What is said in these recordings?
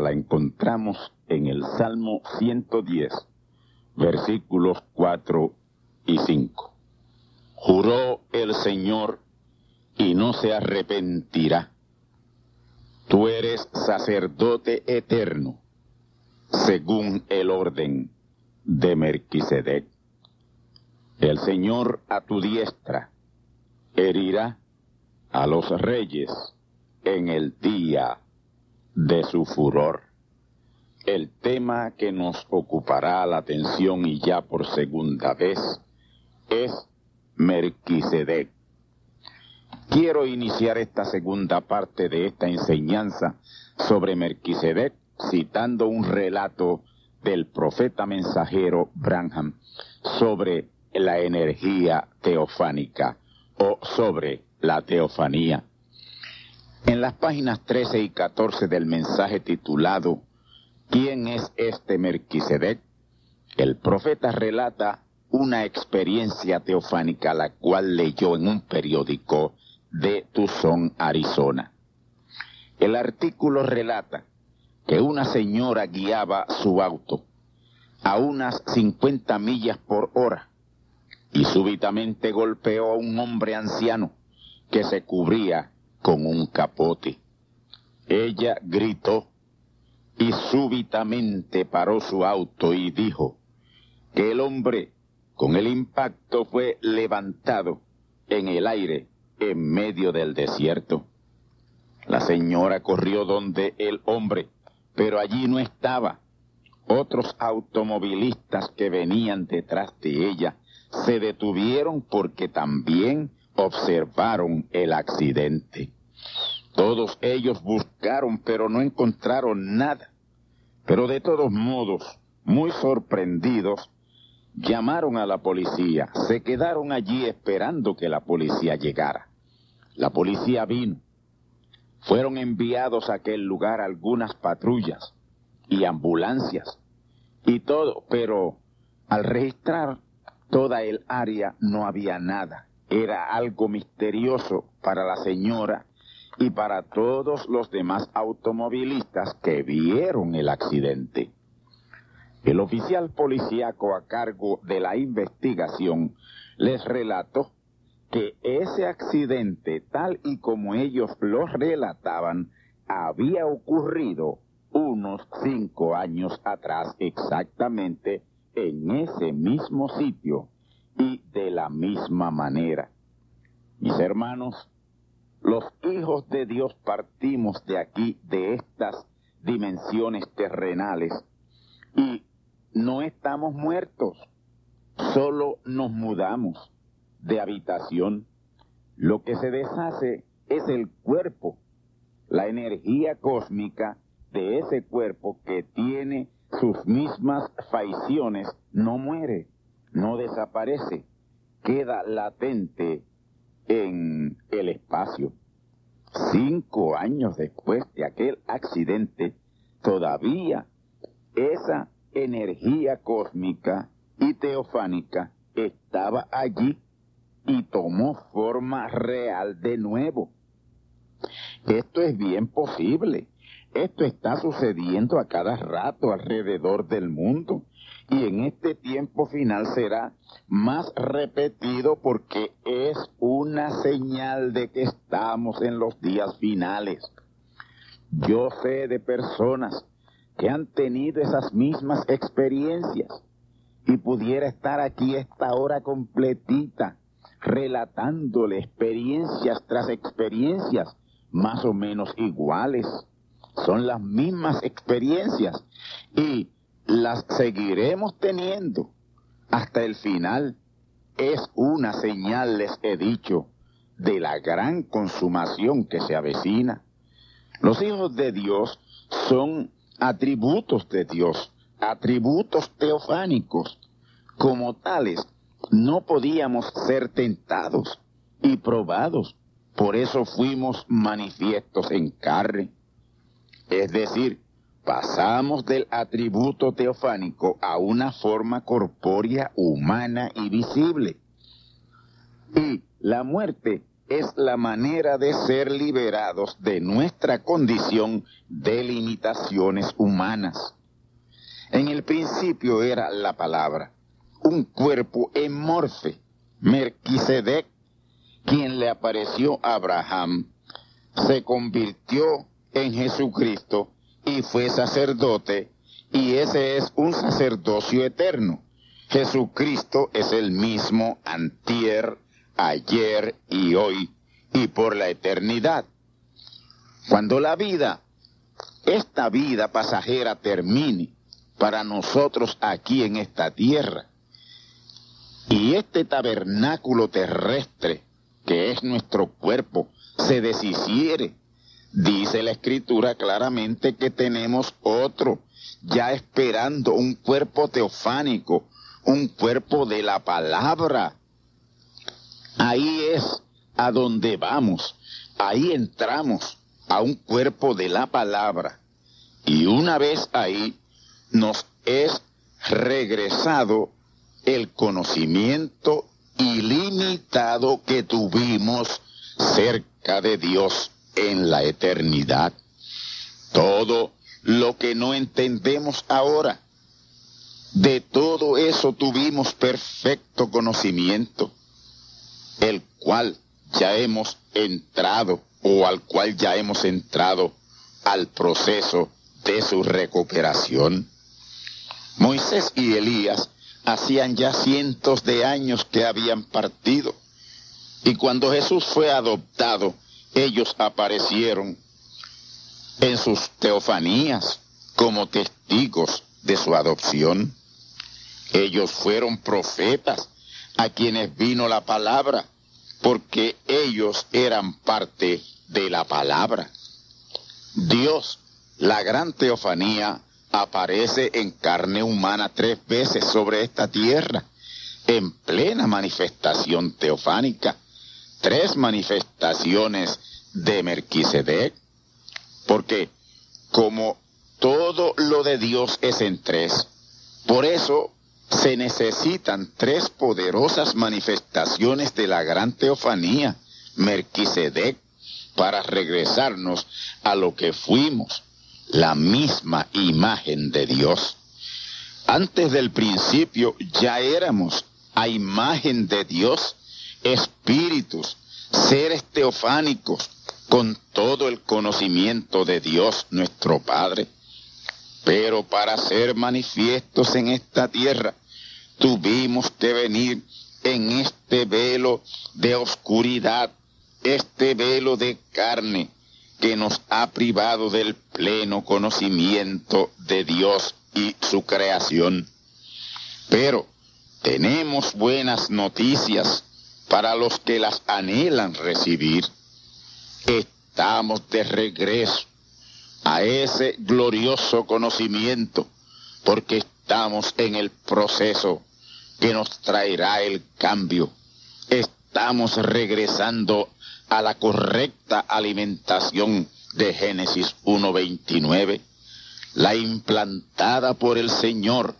La encontramos en el Salmo 110, versículos 4 y 5. Juró el Señor y no se arrepentirá. Tú eres sacerdote eterno, según el orden de Melquisedec. El Señor a tu diestra herirá a los reyes en el día de su furor. El tema que nos ocupará la atención y ya por segunda vez es Merquisedec. Quiero iniciar esta segunda parte de esta enseñanza sobre Merquisedec citando un relato del profeta mensajero Branham sobre la energía teofánica o sobre la teofanía. En las páginas 13 y 14 del mensaje titulado ¿Quién es este Melquisedec? El profeta relata una experiencia teofánica la cual leyó en un periódico de Tucson, Arizona. El artículo relata que una señora guiaba su auto a unas 50 millas por hora y súbitamente golpeó a un hombre anciano que se cubría con un capote. Ella gritó y súbitamente paró su auto y dijo que el hombre con el impacto fue levantado en el aire en medio del desierto. La señora corrió donde el hombre, pero allí no estaba. Otros automovilistas que venían detrás de ella se detuvieron porque también observaron el accidente. Todos ellos buscaron, pero no encontraron nada. Pero de todos modos, muy sorprendidos, llamaron a la policía. Se quedaron allí esperando que la policía llegara. La policía vino. Fueron enviados a aquel lugar algunas patrullas y ambulancias y todo, pero al registrar toda el área no había nada era algo misterioso para la señora y para todos los demás automovilistas que vieron el accidente. El oficial policíaco a cargo de la investigación les relató que ese accidente, tal y como ellos lo relataban, había ocurrido unos cinco años atrás exactamente en ese mismo sitio y de la misma manera. Mis hermanos, los hijos de Dios partimos de aquí, de estas dimensiones terrenales, y no estamos muertos, solo nos mudamos de habitación, lo que se deshace es el cuerpo, la energía cósmica de ese cuerpo que tiene sus mismas facciones no muere, no desaparece, queda latente en el espacio. Cinco años después de aquel accidente, todavía esa energía cósmica y teofánica estaba allí y tomó forma real de nuevo. Esto es bien posible. Esto está sucediendo a cada rato alrededor del mundo y en este tiempo final será más repetido porque es una señal de que estamos en los días finales. Yo sé de personas que han tenido esas mismas experiencias y pudiera estar aquí esta hora completita relatándole experiencias tras experiencias más o menos iguales. Son las mismas experiencias y las seguiremos teniendo hasta el final. Es una señal, les he dicho, de la gran consumación que se avecina. Los hijos de Dios son atributos de Dios, atributos teofánicos. Como tales, no podíamos ser tentados y probados. Por eso fuimos manifiestos en carne. Es decir, pasamos del atributo teofánico a una forma corpórea, humana y visible. Y la muerte es la manera de ser liberados de nuestra condición de limitaciones humanas. En el principio era la palabra, un cuerpo morfe, Merquisedec, quien le apareció a Abraham, se convirtió en Jesucristo y fue sacerdote, y ese es un sacerdocio eterno. Jesucristo es el mismo antier, ayer y hoy, y por la eternidad. Cuando la vida, esta vida pasajera termine para nosotros aquí en esta tierra, y este tabernáculo terrestre, que es nuestro cuerpo, se deshiciere, Dice la escritura claramente que tenemos otro, ya esperando un cuerpo teofánico, un cuerpo de la palabra. Ahí es a donde vamos, ahí entramos a un cuerpo de la palabra. Y una vez ahí nos es regresado el conocimiento ilimitado que tuvimos cerca de Dios en la eternidad. Todo lo que no entendemos ahora, de todo eso tuvimos perfecto conocimiento, el cual ya hemos entrado o al cual ya hemos entrado al proceso de su recuperación. Moisés y Elías hacían ya cientos de años que habían partido, y cuando Jesús fue adoptado, ellos aparecieron en sus teofanías como testigos de su adopción. Ellos fueron profetas a quienes vino la palabra, porque ellos eran parte de la palabra. Dios, la gran teofanía, aparece en carne humana tres veces sobre esta tierra, en plena manifestación teofánica tres manifestaciones de Melquisedec, porque como todo lo de Dios es en tres, por eso se necesitan tres poderosas manifestaciones de la gran teofanía, Melquisedec, para regresarnos a lo que fuimos, la misma imagen de Dios. Antes del principio ya éramos a imagen de Dios espíritus, seres teofánicos, con todo el conocimiento de Dios nuestro Padre. Pero para ser manifiestos en esta tierra, tuvimos que venir en este velo de oscuridad, este velo de carne que nos ha privado del pleno conocimiento de Dios y su creación. Pero tenemos buenas noticias para los que las anhelan recibir. Estamos de regreso a ese glorioso conocimiento porque estamos en el proceso que nos traerá el cambio. Estamos regresando a la correcta alimentación de Génesis 1.29, la implantada por el Señor,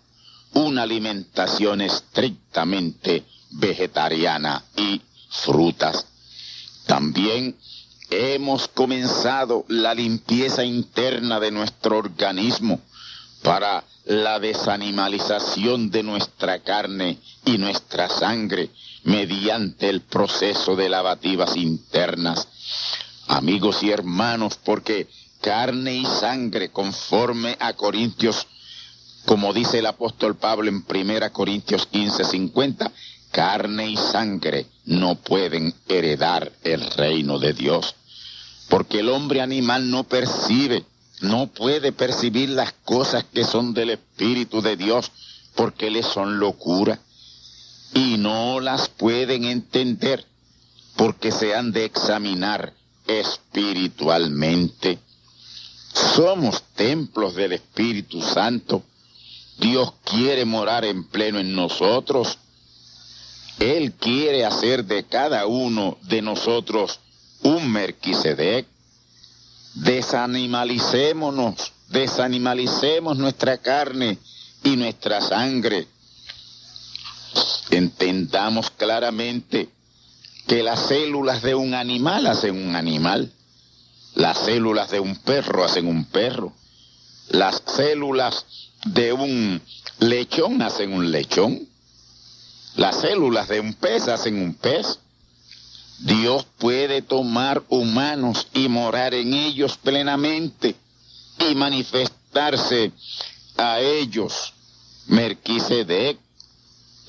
una alimentación estrictamente vegetariana y frutas. También hemos comenzado la limpieza interna de nuestro organismo para la desanimalización de nuestra carne y nuestra sangre mediante el proceso de lavativas internas. Amigos y hermanos, porque carne y sangre conforme a Corintios, como dice el apóstol Pablo en 1 Corintios 15, 50, carne y sangre no pueden heredar el reino de Dios. Porque el hombre animal no percibe, no puede percibir las cosas que son del Espíritu de Dios, porque le son locura. Y no las pueden entender, porque se han de examinar espiritualmente. Somos templos del Espíritu Santo. Dios quiere morar en pleno en nosotros. Él quiere hacer de cada uno de nosotros un Merquisedec. Desanimalicémonos, desanimalicemos nuestra carne y nuestra sangre. Entendamos claramente que las células de un animal hacen un animal, las células de un perro hacen un perro, las células de un lechón hacen un lechón, las células de un pez hacen un pez. Dios puede tomar humanos y morar en ellos plenamente y manifestarse a ellos. Merquisedec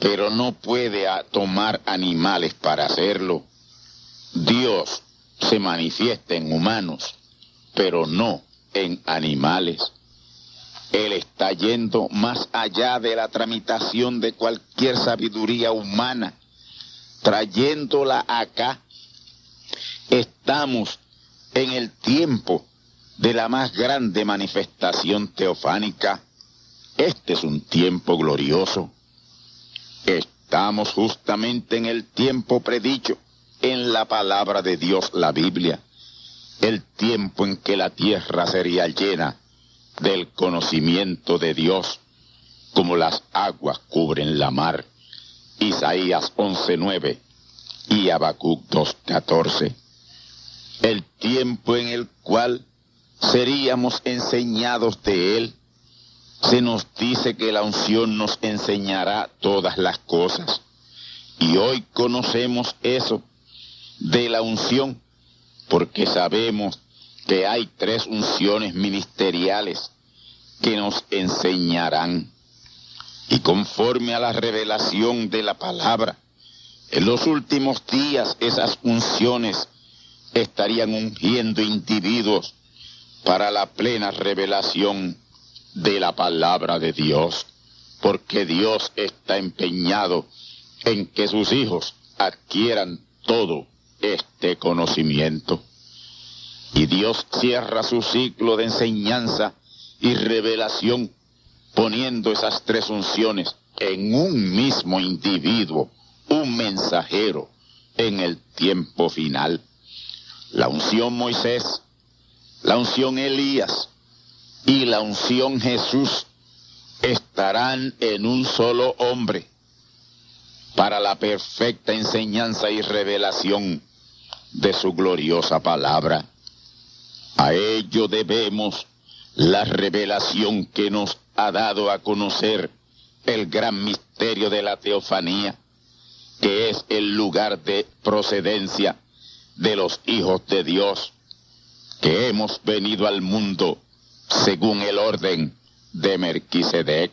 pero no puede tomar animales para hacerlo. Dios se manifiesta en humanos, pero no en animales. Él está yendo más allá de la tramitación de cualquier sabiduría humana, trayéndola acá. Estamos en el tiempo de la más grande manifestación teofánica. Este es un tiempo glorioso Estamos justamente en el tiempo predicho en la palabra de Dios, la Biblia, el tiempo en que la tierra sería llena del conocimiento de Dios, como las aguas cubren la mar. Isaías 11:9 y Habacuc 2:14. El tiempo en el cual seríamos enseñados de Él se nos dice que la unción nos enseñará todas las cosas. Y hoy conocemos eso de la unción, porque sabemos que hay tres unciones ministeriales que nos enseñarán. Y conforme a la revelación de la palabra, en los últimos días esas unciones estarían ungiendo individuos para la plena revelación de la palabra de Dios, porque Dios está empeñado en que sus hijos adquieran todo este conocimiento. Y Dios cierra su ciclo de enseñanza y revelación poniendo esas tres unciones en un mismo individuo, un mensajero en el tiempo final. La unción Moisés, la unción Elías, y la unción Jesús estarán en un solo hombre para la perfecta enseñanza y revelación de su gloriosa palabra. A ello debemos la revelación que nos ha dado a conocer el gran misterio de la teofanía, que es el lugar de procedencia de los hijos de Dios, que hemos venido al mundo según el orden de Merquisedec.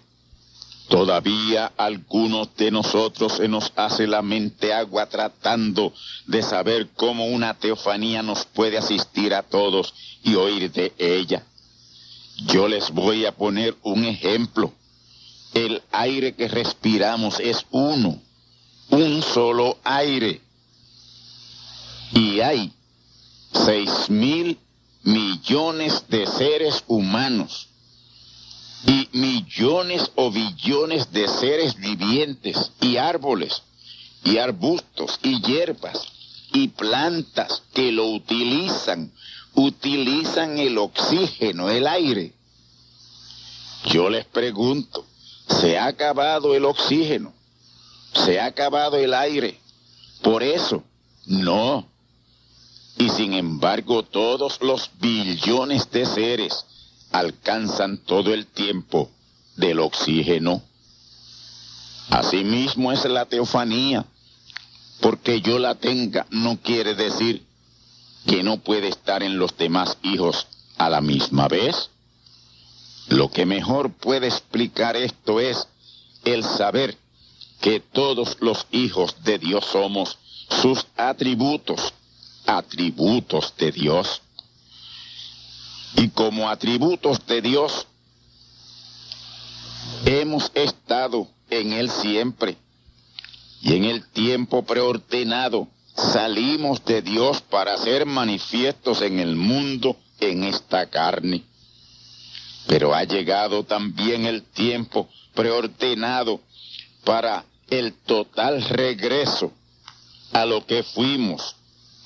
Todavía algunos de nosotros se nos hace la mente agua tratando de saber cómo una teofanía nos puede asistir a todos y oír de ella. Yo les voy a poner un ejemplo. El aire que respiramos es uno, un solo aire, Y hay seis mil millones de seres humanos y millones o billones de seres vivientes y árboles y arbustos y hierbas y plantas que lo utilizan, utilizan el oxígeno, el aire. Yo les pregunto, ¿se ha acabado el oxígeno? ¿Se ha acabado el aire? Por eso, no. Y sin embargo, todos los billones de seres alcanzan todo el tiempo del oxígeno. Asimismo es la teofanía. Porque yo la tenga no quiere decir que no puede estar en los demás hijos a la misma vez. Lo que mejor puede explicar esto es el saber que todos los hijos de Dios somos sus atributos, atributos de Dios. Y como atributos de Dios, hemos estado en Él siempre. Y en el tiempo preordenado salimos de Dios para ser manifiestos en el mundo en esta carne. Pero ha llegado también el tiempo preordenado para el total regreso a lo que fuimos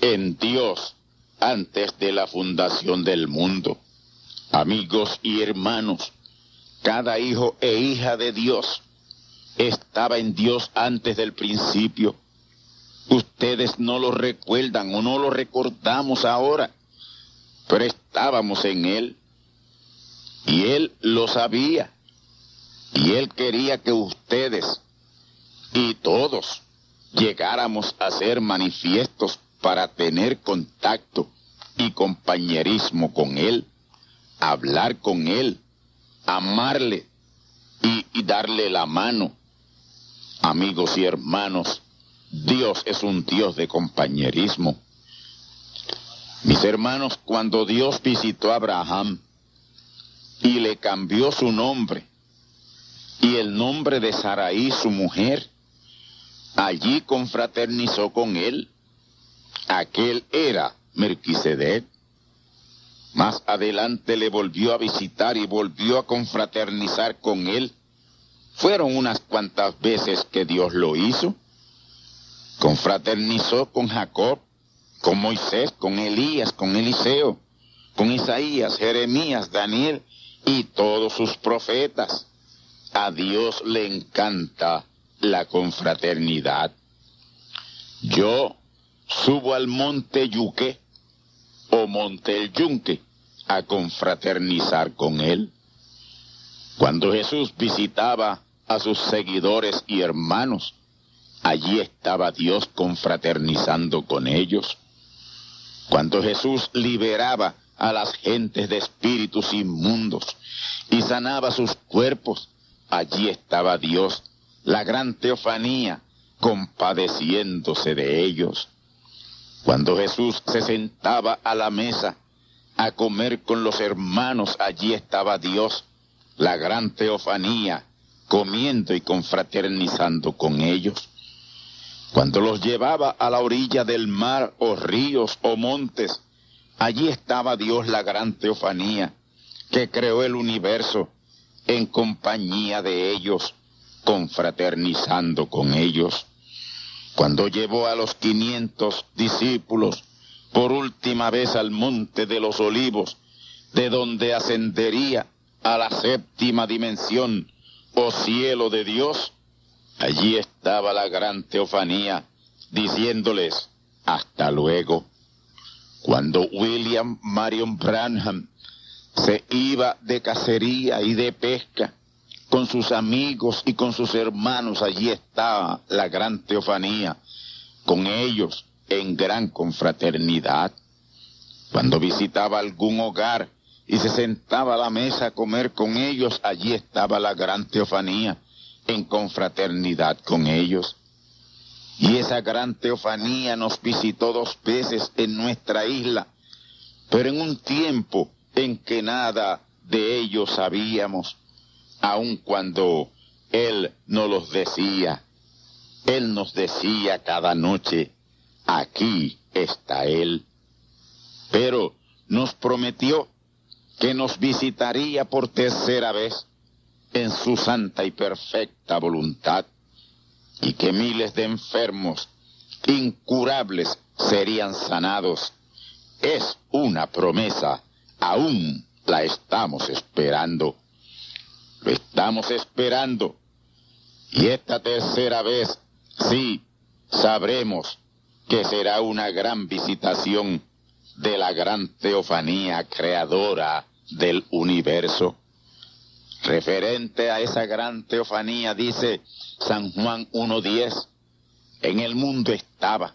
en Dios antes de la fundación del mundo. Amigos y hermanos, cada hijo e hija de Dios estaba en Dios antes del principio. Ustedes no lo recuerdan o no lo recordamos ahora, pero estábamos en Él. Y Él lo sabía. Y Él quería que ustedes y todos llegáramos a ser manifiestos para tener contacto y compañerismo con Él, hablar con Él, amarle y, darle la mano Amigos y hermanos, Dios es un Dios de compañerismo. Mis hermanos, cuando Dios visitó a Abraham y le cambió su nombre y el nombre de Saraí, su mujer, allí confraternizó con él. Aquel era Melquisedec. Más adelante le volvió a visitar y volvió a confraternizar con él fueron unas cuantas veces que Dios lo hizo. Confraternizó con Jacob, con Moisés, con Elías, con Eliseo, con Isaías, Jeremías, Daniel y todos sus profetas. A Dios le encanta la confraternidad. Yo subo al monte Yuque o monte el Yunque a confraternizar con él. Cuando Jesús visitaba a sus seguidores y hermanos. Allí estaba Dios confraternizando con ellos. Cuando Jesús liberaba a las gentes de espíritus inmundos y sanaba sus cuerpos, allí estaba Dios, la gran teofanía, compadeciéndose de ellos. Cuando Jesús se sentaba a la mesa a comer con los hermanos, allí estaba Dios, la gran teofanía, comiendo y confraternizando con ellos. Cuando los llevaba a la orilla del mar o ríos o montes, allí estaba Dios la gran teofanía, que creó el universo en compañía de ellos, confraternizando con ellos. Cuando llevó a los quinientos discípulos por última vez al monte de los olivos, de donde ascendería a la séptima dimensión oh cielo de Dios, allí estaba la gran teofanía diciéndoles, hasta luego. Cuando William Marion Branham se iba de cacería y de pesca con sus amigos y con sus hermanos, allí estaba la gran teofanía, con ellos en gran confraternidad. Cuando visitaba algún hogar y se sentaba a la mesa a comer con ellos, allí estaba la gran teofanía, en confraternidad con ellos. Y esa gran teofanía nos visitó dos veces en nuestra isla, pero en un tiempo en que nada de ellos sabíamos, aun cuando Él nos los decía. Él nos decía cada noche, aquí está Él. Pero nos prometió que nos visitaría por tercera vez en su santa y perfecta voluntad y que miles de enfermos incurables serían sanados. Es una promesa, aún la estamos esperando. Lo estamos esperando. Y esta tercera vez, sí, sabremos que será una gran visitación de la gran teofanía creadora del universo. Referente a esa gran teofanía, dice San Juan 1.10, en el mundo estaba,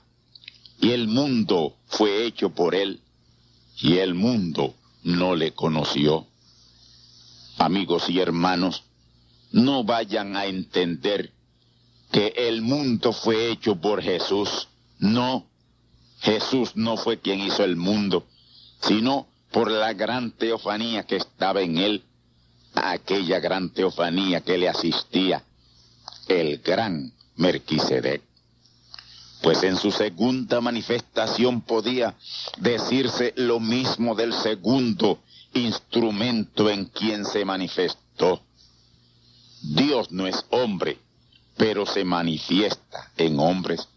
y el mundo fue hecho por él, y el mundo no le conoció. Amigos y hermanos, no vayan a entender que el mundo fue hecho por Jesús. No, Jesús no fue quien hizo el mundo, sino por la gran teofanía que estaba en él, aquella gran teofanía que le asistía, el gran Merquisedec. Pues en su segunda manifestación podía decirse lo mismo del segundo instrumento en quien se manifestó. Dios no es hombre, pero se manifiesta en hombres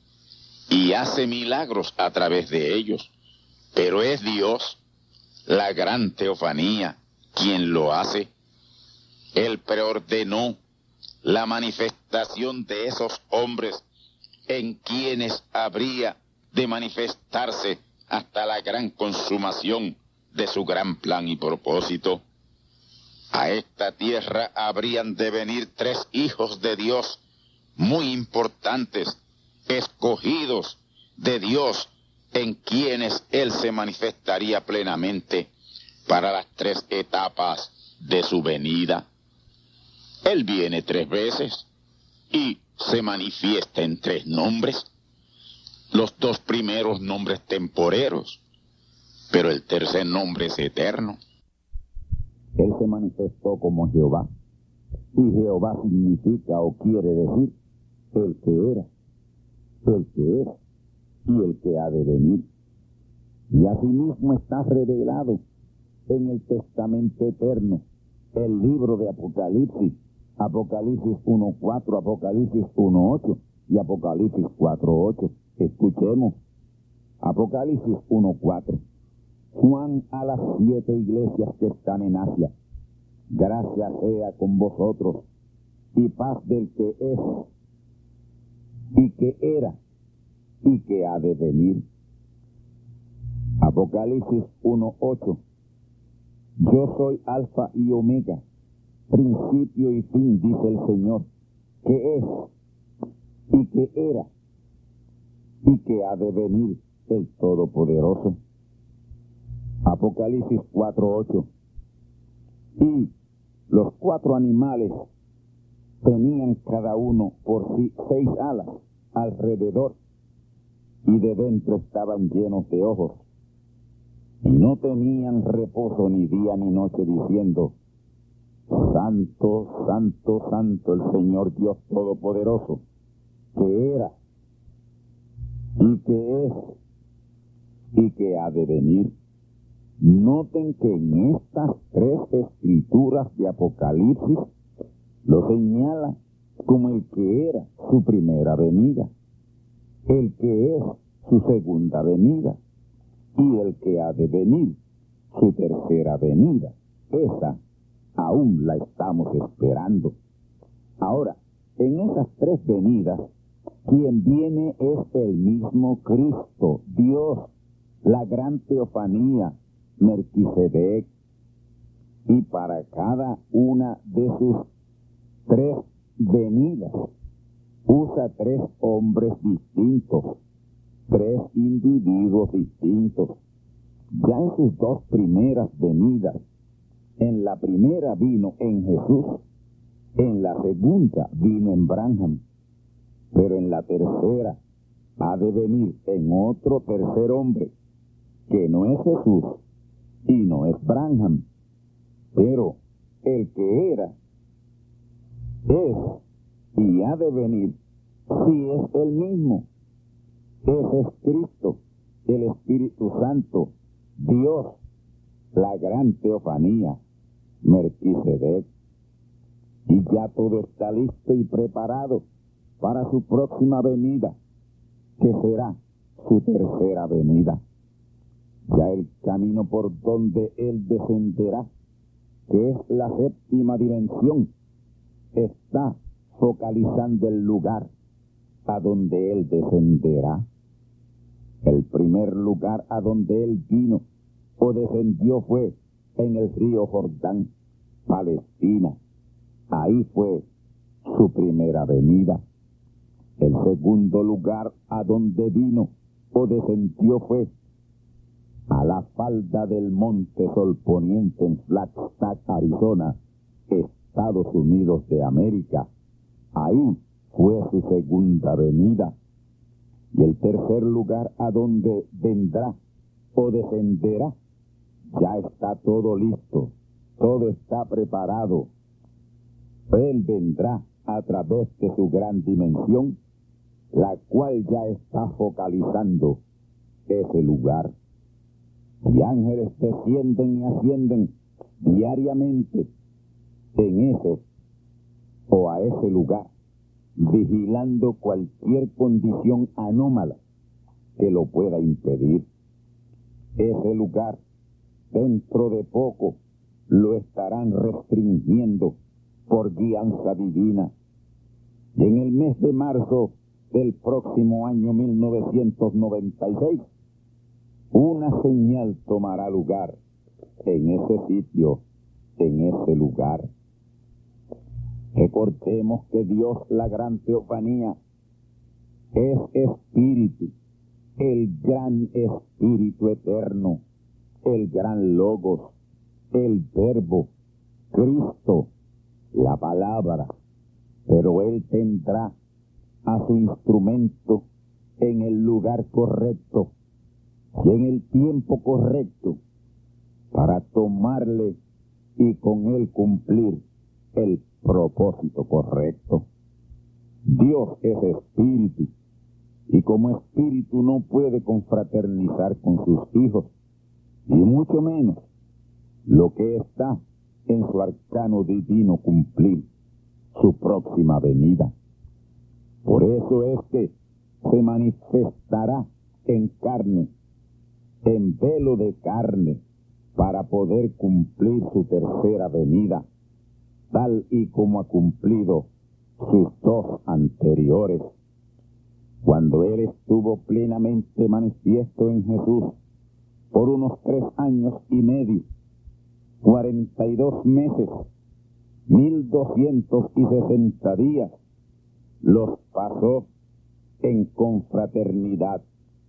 y hace milagros a través de ellos. Pero es Dios, la gran teofanía, quien lo hace. Él preordenó la manifestación de esos hombres en quienes habría de manifestarse hasta la gran consumación de su gran plan y propósito. A esta tierra habrían de venir tres hijos de Dios muy importantes, escogidos de Dios, en quienes Él se manifestaría plenamente para las tres etapas de su venida. Él viene tres veces y se manifiesta en tres nombres. Los dos primeros nombres temporeros, pero el tercer nombre es eterno. Él se manifestó como Jehová, y Jehová significa o quiere decir el que era, el que es y el que ha de venir. Y asimismo está revelado en el Testamento Eterno, el libro de Apocalipsis, Apocalipsis 1.4, Apocalipsis 1.8 y Apocalipsis 4.8. Escuchemos. Apocalipsis 1.4. Juan a las siete iglesias que están en Asia. Gracias sea con vosotros y paz del que es y que era y que ha de venir. Apocalipsis 1.8. Yo soy Alfa y Omega, principio y fin, dice el Señor, que es y que era y que ha de venir el Todopoderoso. Apocalipsis 4.8. Y los cuatro animales tenían cada uno por sí seis alas alrededor y de dentro estaban llenos de ojos y no tenían reposo ni día ni noche diciendo, Santo, Santo, Santo el Señor Dios Todopoderoso, que era y que es y que ha de venir. Noten que en estas tres escrituras de Apocalipsis lo señala como el que era su primera venida, el que es su segunda venida y el que ha de venir su tercera venida. Esa aún la estamos esperando. Ahora, en esas tres venidas, quien viene es el mismo Cristo, Dios, la gran teofanía, Melquisedec. Y para cada una de sus tres venidas, usa tres hombres distintos, tres individuos distintos. Ya en sus dos primeras venidas, en la primera vino en Jesús, en la segunda vino en Branham, pero en la tercera ha de venir en otro tercer hombre, que no es Jesús y no es Branham, pero el que era, es y ha de venir si es el mismo. Ese es Cristo, el Espíritu Santo, Dios, la gran teofanía, Melquisedec. Y ya todo está listo y preparado para su próxima venida, que será su tercera venida. Ya el camino por donde Él descenderá, que es la séptima dimensión, está focalizando el lugar a donde Él descenderá. El primer lugar a donde Él vino o descendió fue en el río Jordán, Palestina. Ahí fue su primera venida. El segundo lugar a donde vino o descendió fue a la falda del monte Sol Poniente en Flagstaff, Arizona, Estados Unidos de América. Ahí fue su segunda venida. Y el tercer lugar a donde vendrá o descenderá, ya está todo listo, todo está preparado. Él vendrá a través de su gran dimensión, la cual ya está focalizando ese lugar. Y ángeles descienden y ascienden diariamente en ese o a ese lugar, vigilando cualquier condición anómala que lo pueda impedir. Ese lugar, dentro de poco, lo estarán restringiendo por guianza divina. Y en el mes de marzo del próximo año 1996, una señal tomará lugar en ese sitio, en ese lugar. Recordemos que Dios, la gran teofanía, es espíritu, el gran espíritu eterno, el gran logos, el verbo, Cristo, la palabra, pero Él tendrá a su instrumento en el lugar correcto y en el tiempo correcto para tomarle y con él cumplir el propósito correcto. Dios es espíritu y como espíritu no puede confraternizar con sus hijos y mucho menos lo que está en su arcano divino cumplir su próxima venida. Por eso es que se manifestará en carne, en velo de carne, para poder cumplir su tercera venida tal y como ha cumplido sus dos anteriores. Cuando Él estuvo plenamente manifiesto en Jesús por unos tres años y medio, cuarenta y dos meses, mil doscientos y sesenta días, los pasó en confraternidad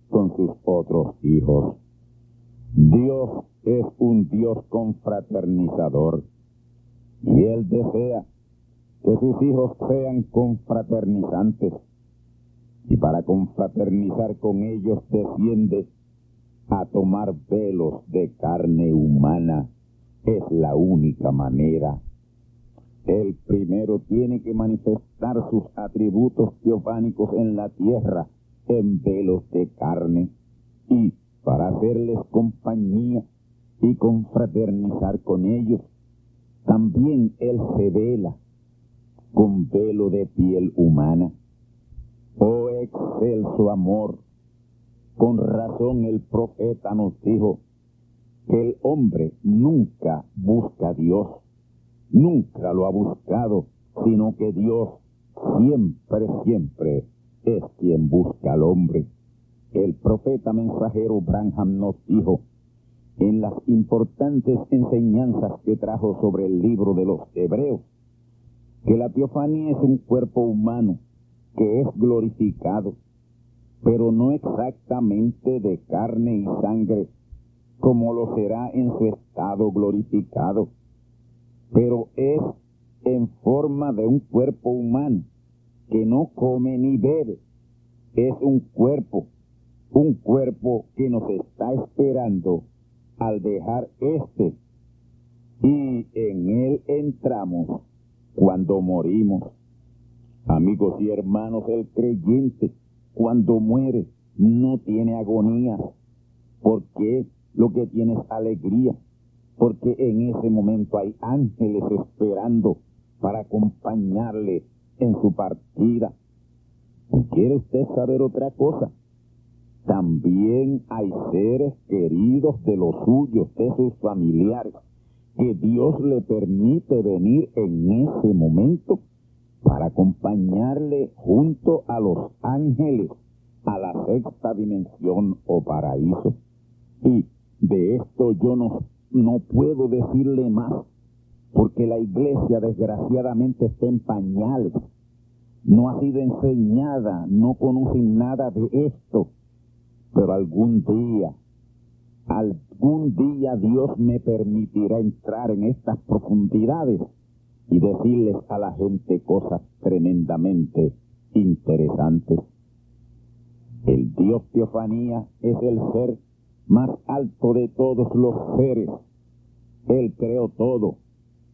con sus otros hijos. Dios es un Dios confraternizador. Y Él desea que sus hijos sean confraternizantes. Y para confraternizar con ellos desciende a tomar velos de carne humana. Es la única manera. El primero tiene que manifestar sus atributos teofánicos en la tierra en velos de carne y para hacerles compañía y confraternizar con ellos también Él se vela con velo de piel humana. Oh excelso amor, con razón el profeta nos dijo que el hombre nunca busca a Dios, nunca lo ha buscado, sino que Dios siempre, siempre es quien busca al hombre. El profeta mensajero Branham nos dijo en las importantes enseñanzas que trajo sobre el libro de los Hebreos, que la teofanía es un cuerpo humano que es glorificado, pero no exactamente de carne y sangre, como lo será en su estado glorificado, pero es en forma de un cuerpo humano que no come ni bebe, es un cuerpo, un cuerpo que nos está esperando al dejar este y en él entramos cuando morimos. Amigos y hermanos, el creyente cuando muere no tiene agonía, porque lo que tiene es alegría, porque en ese momento hay ángeles esperando para acompañarle en su partida. ¿Y quiere usted saber otra cosa? También hay seres queridos de los suyos, de sus familiares, que Dios le permite venir en ese momento para acompañarle junto a los ángeles a la sexta dimensión o paraíso. Y de esto yo no, no puedo decirle más, porque la iglesia desgraciadamente está en pañales, no ha sido enseñada, no conoce nada de esto, pero algún día, algún día Dios me permitirá entrar en estas profundidades y decirles a la gente cosas tremendamente interesantes. El Dios Teofanía es el ser más alto de todos los seres. Él creó todo,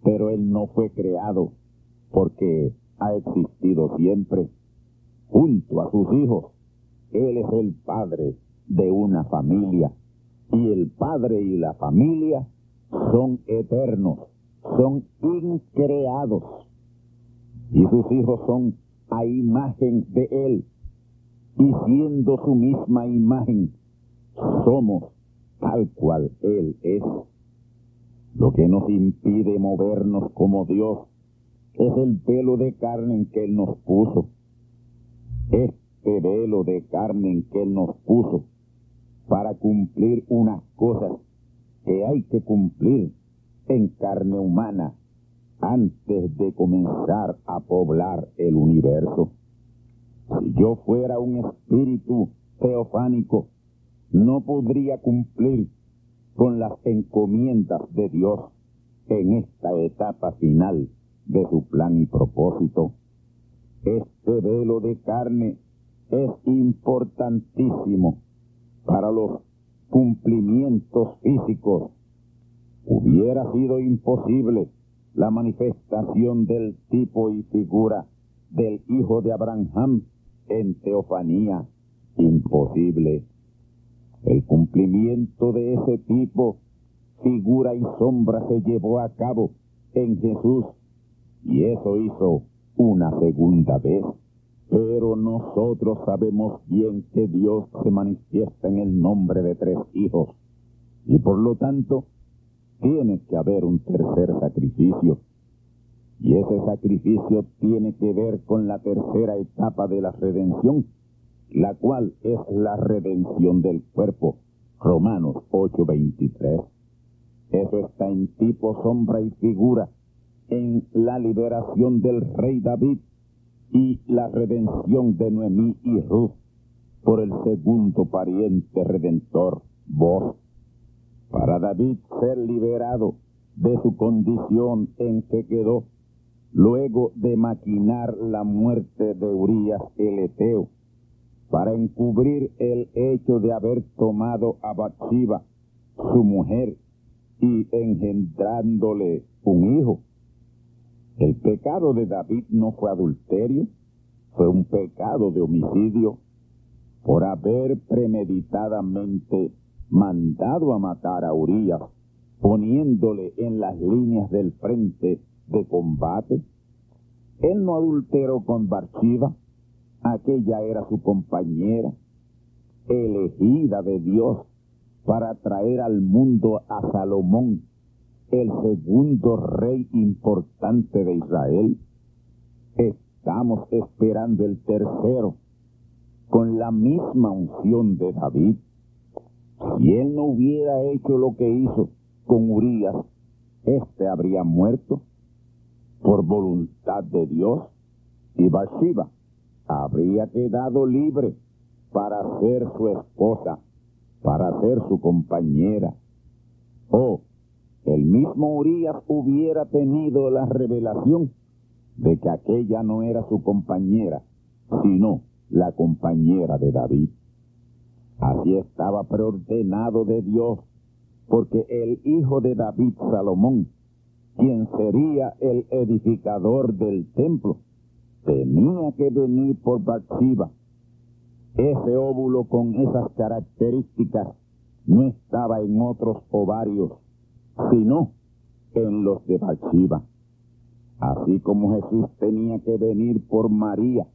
pero Él no fue creado porque ha existido siempre junto a sus hijos. Él es el Padre de una familia. Y el padre y la familia son eternos, son increados. Y sus hijos son a imagen de Él. Y siendo su misma imagen, somos tal cual Él es. Lo que nos impide movernos como Dios es el pelo de carne en que Él nos puso. Este velo de carne en que Él nos puso para cumplir unas cosas que hay que cumplir en carne humana antes de comenzar a poblar el universo. Si yo fuera un espíritu teofánico, no podría cumplir con las encomiendas de Dios en esta etapa final de su plan y propósito. Este velo de carne es importantísimo para los cumplimientos físicos, hubiera sido imposible la manifestación del tipo y figura del hijo de Abraham en teofanía. Imposible. El cumplimiento de ese tipo, figura y sombra se llevó a cabo en Jesús y eso hizo una segunda vez. Pero nosotros sabemos bien que Dios se manifiesta en el nombre de tres hijos. Y por lo tanto, tiene que haber un tercer sacrificio. Y ese sacrificio tiene que ver con la tercera etapa de la redención, la cual es la redención del cuerpo. Romanos 8:23. Eso está en tipo, sombra y figura en la liberación del rey David y la redención de Noemí y Ruth por el segundo pariente redentor, vos. Para David ser liberado de su condición en que quedó, luego de maquinar la muerte de Urias el Eteo, para encubrir el hecho de haber tomado a Bathsheba, su mujer, y engendrándole un hijo el pecado de David no fue adulterio, fue un pecado de homicidio por haber premeditadamente mandado a matar a Urias, poniéndole en las líneas del frente de combate. Él no adulteró con Bathsheba, aquella era su compañera, elegida de Dios para traer al mundo a Salomón, el segundo rey importante de Israel. Estamos esperando el tercero, con la misma unción de David. Si él no hubiera hecho lo que hizo con Urias, éste habría muerto por voluntad de Dios y Bathsheba habría quedado libre para ser su esposa, para ser su compañera. Oh, el mismo Urias hubiera tenido la revelación de que aquella no era su compañera, sino la compañera de David. Así estaba preordenado de Dios, porque el hijo de David, Salomón, quien sería el edificador del templo, tenía que venir por Bathsheba, Ese óvulo con esas características no estaba en otros ovarios, sino en los de Bathsheba. Así como Jesús tenía que venir por María,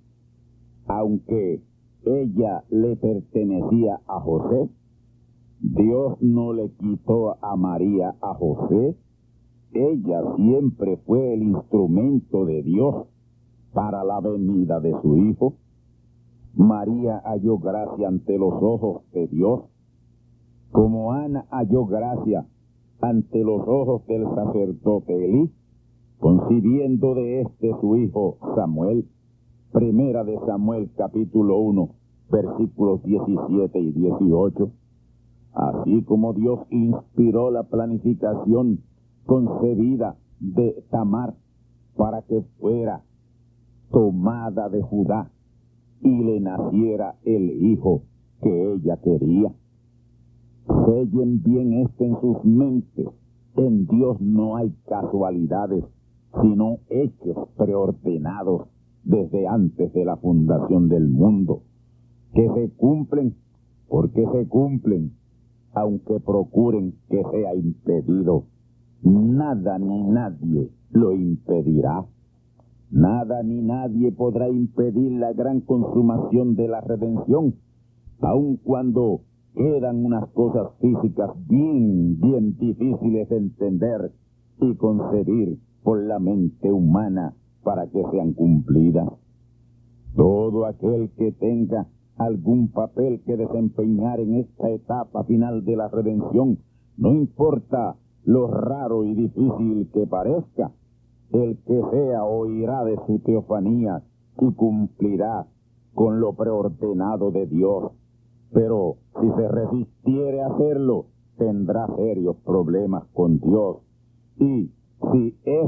aunque ella le pertenecía a José, Dios no le quitó a María a José. Ella siempre fue el instrumento de Dios para la venida de su Hijo. María halló gracia ante los ojos de Dios, como Ana halló gracia ante los ojos del sacerdote Elí, concibiendo de este su hijo Samuel. Primera de Samuel capítulo 1, versículos 17 y 18. Así como Dios inspiró la planificación concebida de Tamar para que fuera tomada de Judá y le naciera el hijo que ella quería. Sellen bien esto en sus mentes. En Dios no hay casualidades, sino hechos preordenados desde antes de la fundación del mundo, que se cumplen porque se cumplen, aunque procuren que sea impedido. Nada ni nadie lo impedirá. Nada ni nadie podrá impedir la gran consumación de la redención, aun cuando quedan unas cosas físicas bien, bien difíciles de entender y concebir por la mente humana para que sean cumplidas. Todo aquel que tenga algún papel que desempeñar en esta etapa final de la redención, no importa lo raro y difícil que parezca, el que sea oirá de su teofanía y cumplirá con lo preordenado de Dios. Pero si se resistiere a hacerlo, tendrá serios problemas con Dios. Y si es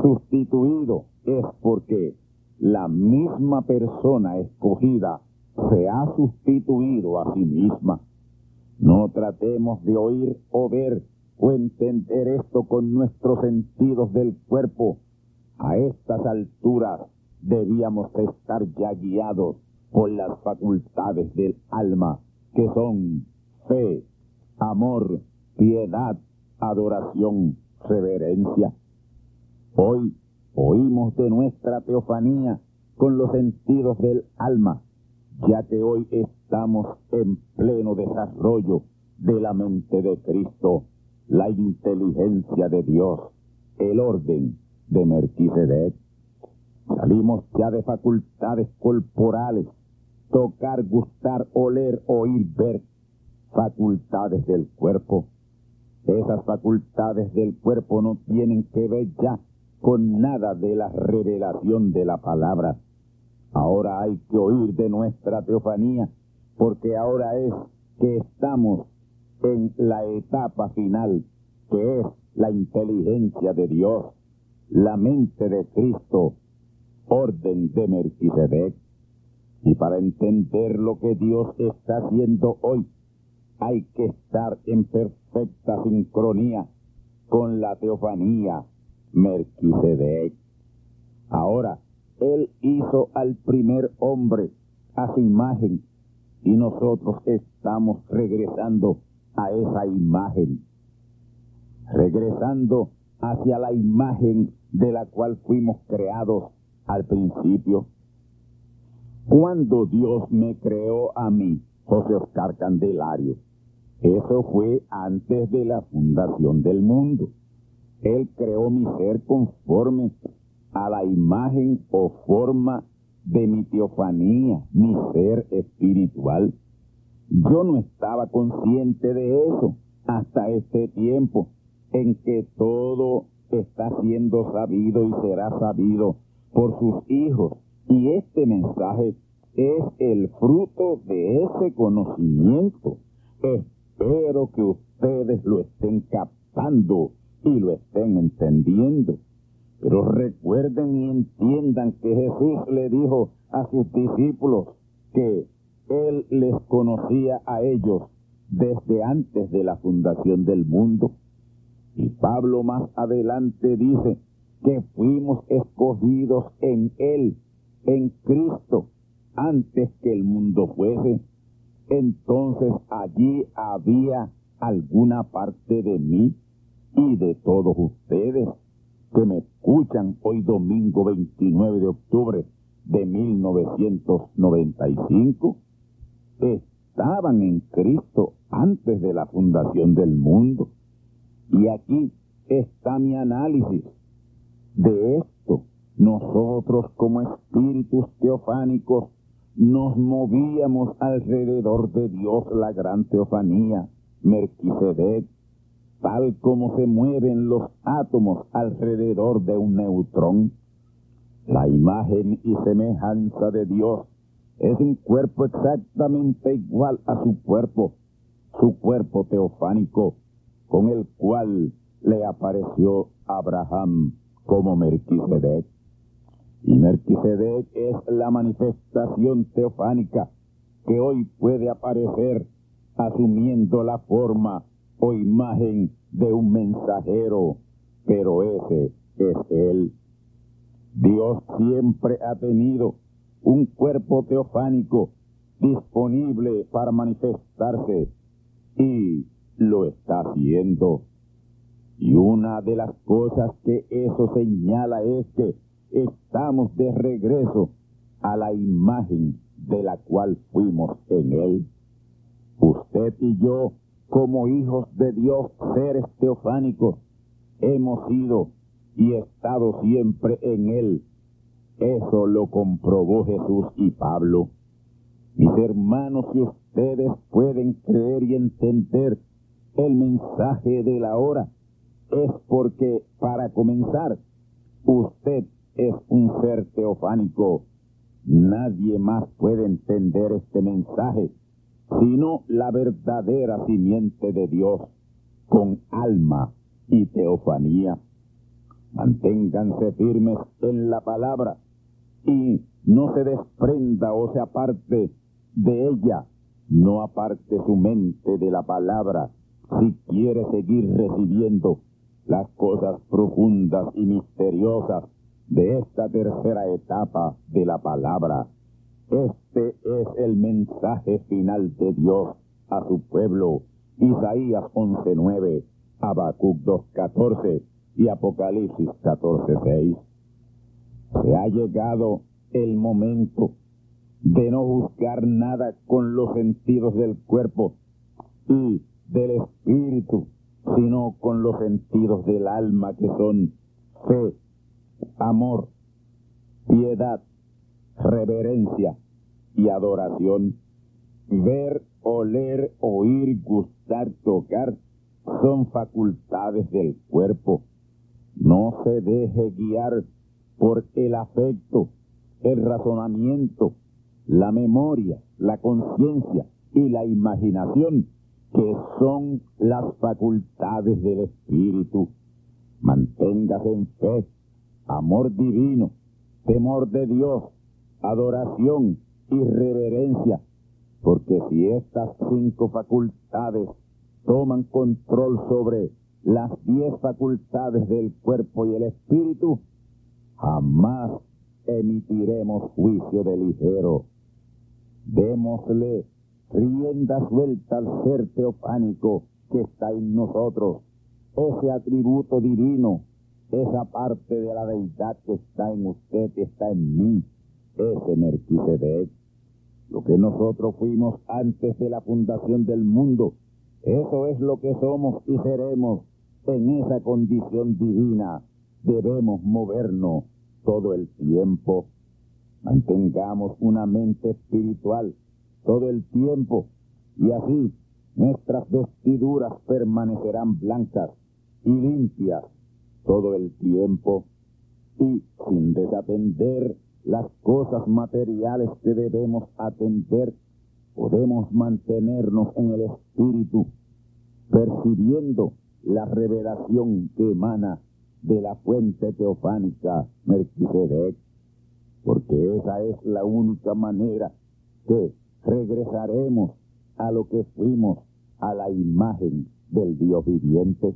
sustituido, es porque la misma persona escogida se ha sustituido a sí misma. No tratemos de oír o ver o entender esto con nuestros sentidos del cuerpo. A estas alturas debíamos estar ya guiados por las facultades del alma, que son fe, amor, piedad, adoración, reverencia. Hoy oímos de nuestra teofanía con los sentidos del alma, ya que hoy estamos en pleno desarrollo de la mente de Cristo la inteligencia de Dios, el orden de Melquisedec. Salimos ya de facultades corporales, tocar, gustar, oler, oír, ver, facultades del cuerpo. Esas facultades del cuerpo no tienen que ver ya con nada de la revelación de la palabra. Ahora hay que oír de nuestra teofanía, porque ahora es que estamos en la etapa final, que es la inteligencia de Dios, la mente de Cristo, orden de Melquisedec. Y para entender lo que Dios está haciendo hoy, hay que estar en perfecta sincronía con la teofanía Melquisedec. Ahora, Él hizo al primer hombre a su imagen y nosotros estamos regresando a esa imagen, regresando hacia la imagen de la cual fuimos creados al principio. Cuando Dios me creó a mí, José Oscar Candelario, eso fue antes de la fundación del mundo. Él creó mi ser conforme a la imagen o forma de mi teofanía, mi ser espiritual. Yo no estaba consciente de eso hasta este tiempo en que todo está siendo sabido y será sabido por sus hijos. Y este mensaje es el fruto de ese conocimiento. Espero que ustedes lo estén captando y lo estén entendiendo. Pero recuerden y entiendan que Jesús le dijo a sus discípulos que él les conocía a ellos desde antes de la fundación del mundo. Y Pablo más adelante dice que fuimos escogidos en Él, en Cristo, antes que el mundo fuese, entonces allí había alguna parte de mí y de todos ustedes que me escuchan hoy domingo 29 de octubre de 1995 estaban en Cristo antes de la fundación del mundo. Y aquí está mi análisis de esto. Nosotros como espíritus teofánicos nos movíamos alrededor de Dios la gran teofanía, Merquisedec, tal como se mueven los átomos alrededor de un neutrón. La imagen y semejanza de Dios es un cuerpo exactamente igual a su cuerpo, su cuerpo teofánico, con el cual le apareció Abraham como Merquisedec. Y Merquisedec es la manifestación teofánica que hoy puede aparecer asumiendo la forma o imagen de un mensajero, pero ese es él. Dios siempre ha tenido un cuerpo teofánico disponible para manifestarse y lo está haciendo. Y una de las cosas que eso señala es que estamos de regreso a la imagen de la cual fuimos en él. Usted y yo, como hijos de Dios, seres teofánicos, hemos sido y estado siempre en él. Eso lo comprobó Jesús y Pablo. Mis hermanos, si ustedes pueden creer y entender el mensaje de la hora, es porque, para comenzar, usted es un ser teofánico. Nadie más puede entender este mensaje, sino la verdadera simiente de Dios, con alma y teofanía. Manténganse firmes en la palabra y no se desprenda o se aparte de ella, no aparte su mente de la palabra, si quiere seguir recibiendo las cosas profundas y misteriosas de esta tercera etapa de la palabra. Este es el mensaje final de Dios a su pueblo. Isaías 11.9, Habacuc 2.14 y Apocalipsis 14.6. Se ha llegado el momento de no juzgar nada con los sentidos del cuerpo y del espíritu, sino con los sentidos del alma que son fe, amor, piedad, reverencia y adoración. Ver, oler, oír, gustar, tocar son facultades del cuerpo. No se deje guiar por el afecto, el razonamiento, la memoria, la conciencia y la imaginación, que son las facultades del espíritu. Manténgase en fe, amor divino, temor de Dios, adoración y reverencia, porque si estas cinco facultades toman control sobre las diez facultades del cuerpo y el espíritu, jamás emitiremos juicio de ligero. Démosle rienda suelta al ser teofánico que está en nosotros, ese atributo divino, esa parte de la deidad que está en usted, está en mí, ese Merquisedec. Lo que nosotros fuimos antes de la fundación del mundo, eso es lo que somos y seremos en esa condición divina. Debemos movernos todo el tiempo. Mantengamos una mente espiritual todo el tiempo y así nuestras vestiduras permanecerán blancas y limpias todo el tiempo y sin desatender las cosas materiales que debemos atender, podemos mantenernos en el espíritu, percibiendo la revelación que emana de la fuente teofánica Melquisedec, porque esa es la única manera que regresaremos a lo que fuimos, a la imagen del Dios viviente.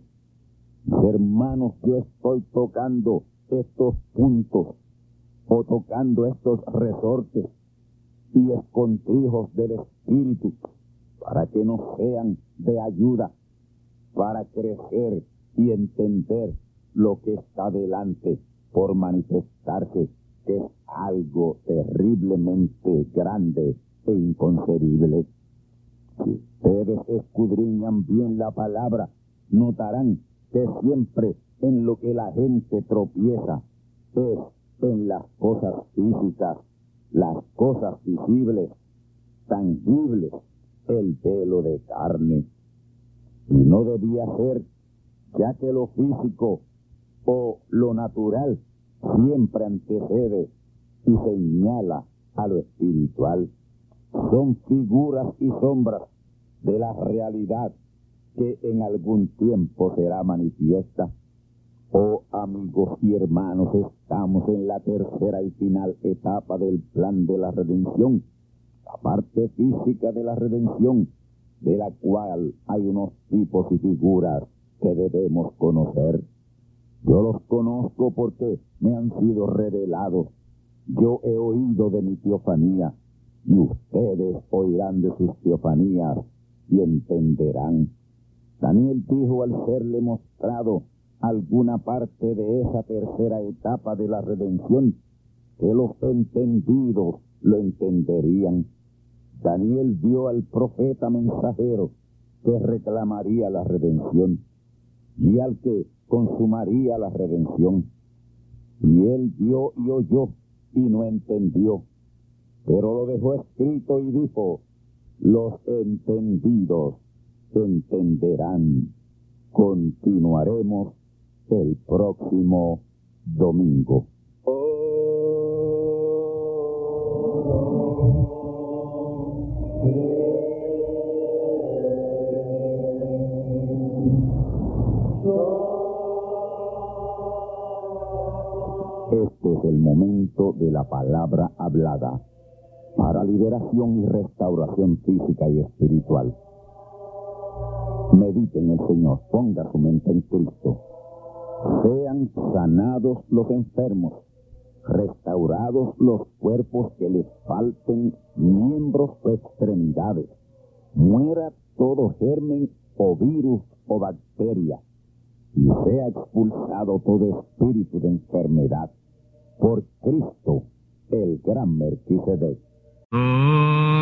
Hermanos, yo estoy tocando estos puntos o tocando estos resortes y escontrijos del Espíritu, para que nos sean de ayuda, para crecer y entender lo que está delante por manifestarse, que es algo terriblemente grande e inconcebible. Si ustedes escudriñan bien la palabra, notarán que siempre en lo que la gente tropieza es en las cosas físicas, las cosas visibles, tangibles, el pelo de carne. Y no debía ser, ya que lo físico o lo natural siempre antecede y señala a lo espiritual. Son figuras y sombras de la realidad que en algún tiempo será manifiesta. Oh amigos y hermanos, estamos en la tercera y final etapa del plan de la redención, la parte física de la redención, de la cual hay unos tipos y figuras que debemos conocer. Yo los conozco porque me han sido revelados. Yo he oído de mi teofanía y ustedes oirán de sus teofanías y entenderán. Daniel dijo al serle mostrado alguna parte de esa tercera etapa de la redención, que los entendidos lo entenderían. Daniel vio al profeta mensajero que reclamaría la redención y al que consumaría la redención. Y él vio y oyó y no entendió, pero lo dejó escrito y dijo, los entendidos entenderán. Continuaremos el próximo domingo. Este es el momento de la palabra hablada para liberación y restauración física y espiritual. Mediten el Señor, ponga su mente en Cristo. Sean sanados los enfermos, restaurados los cuerpos que les falten miembros o extremidades, muera todo germen o virus o bacteria, y sea expulsado todo espíritu de enfermedad por Cristo, el gran Melquisedec. Amigos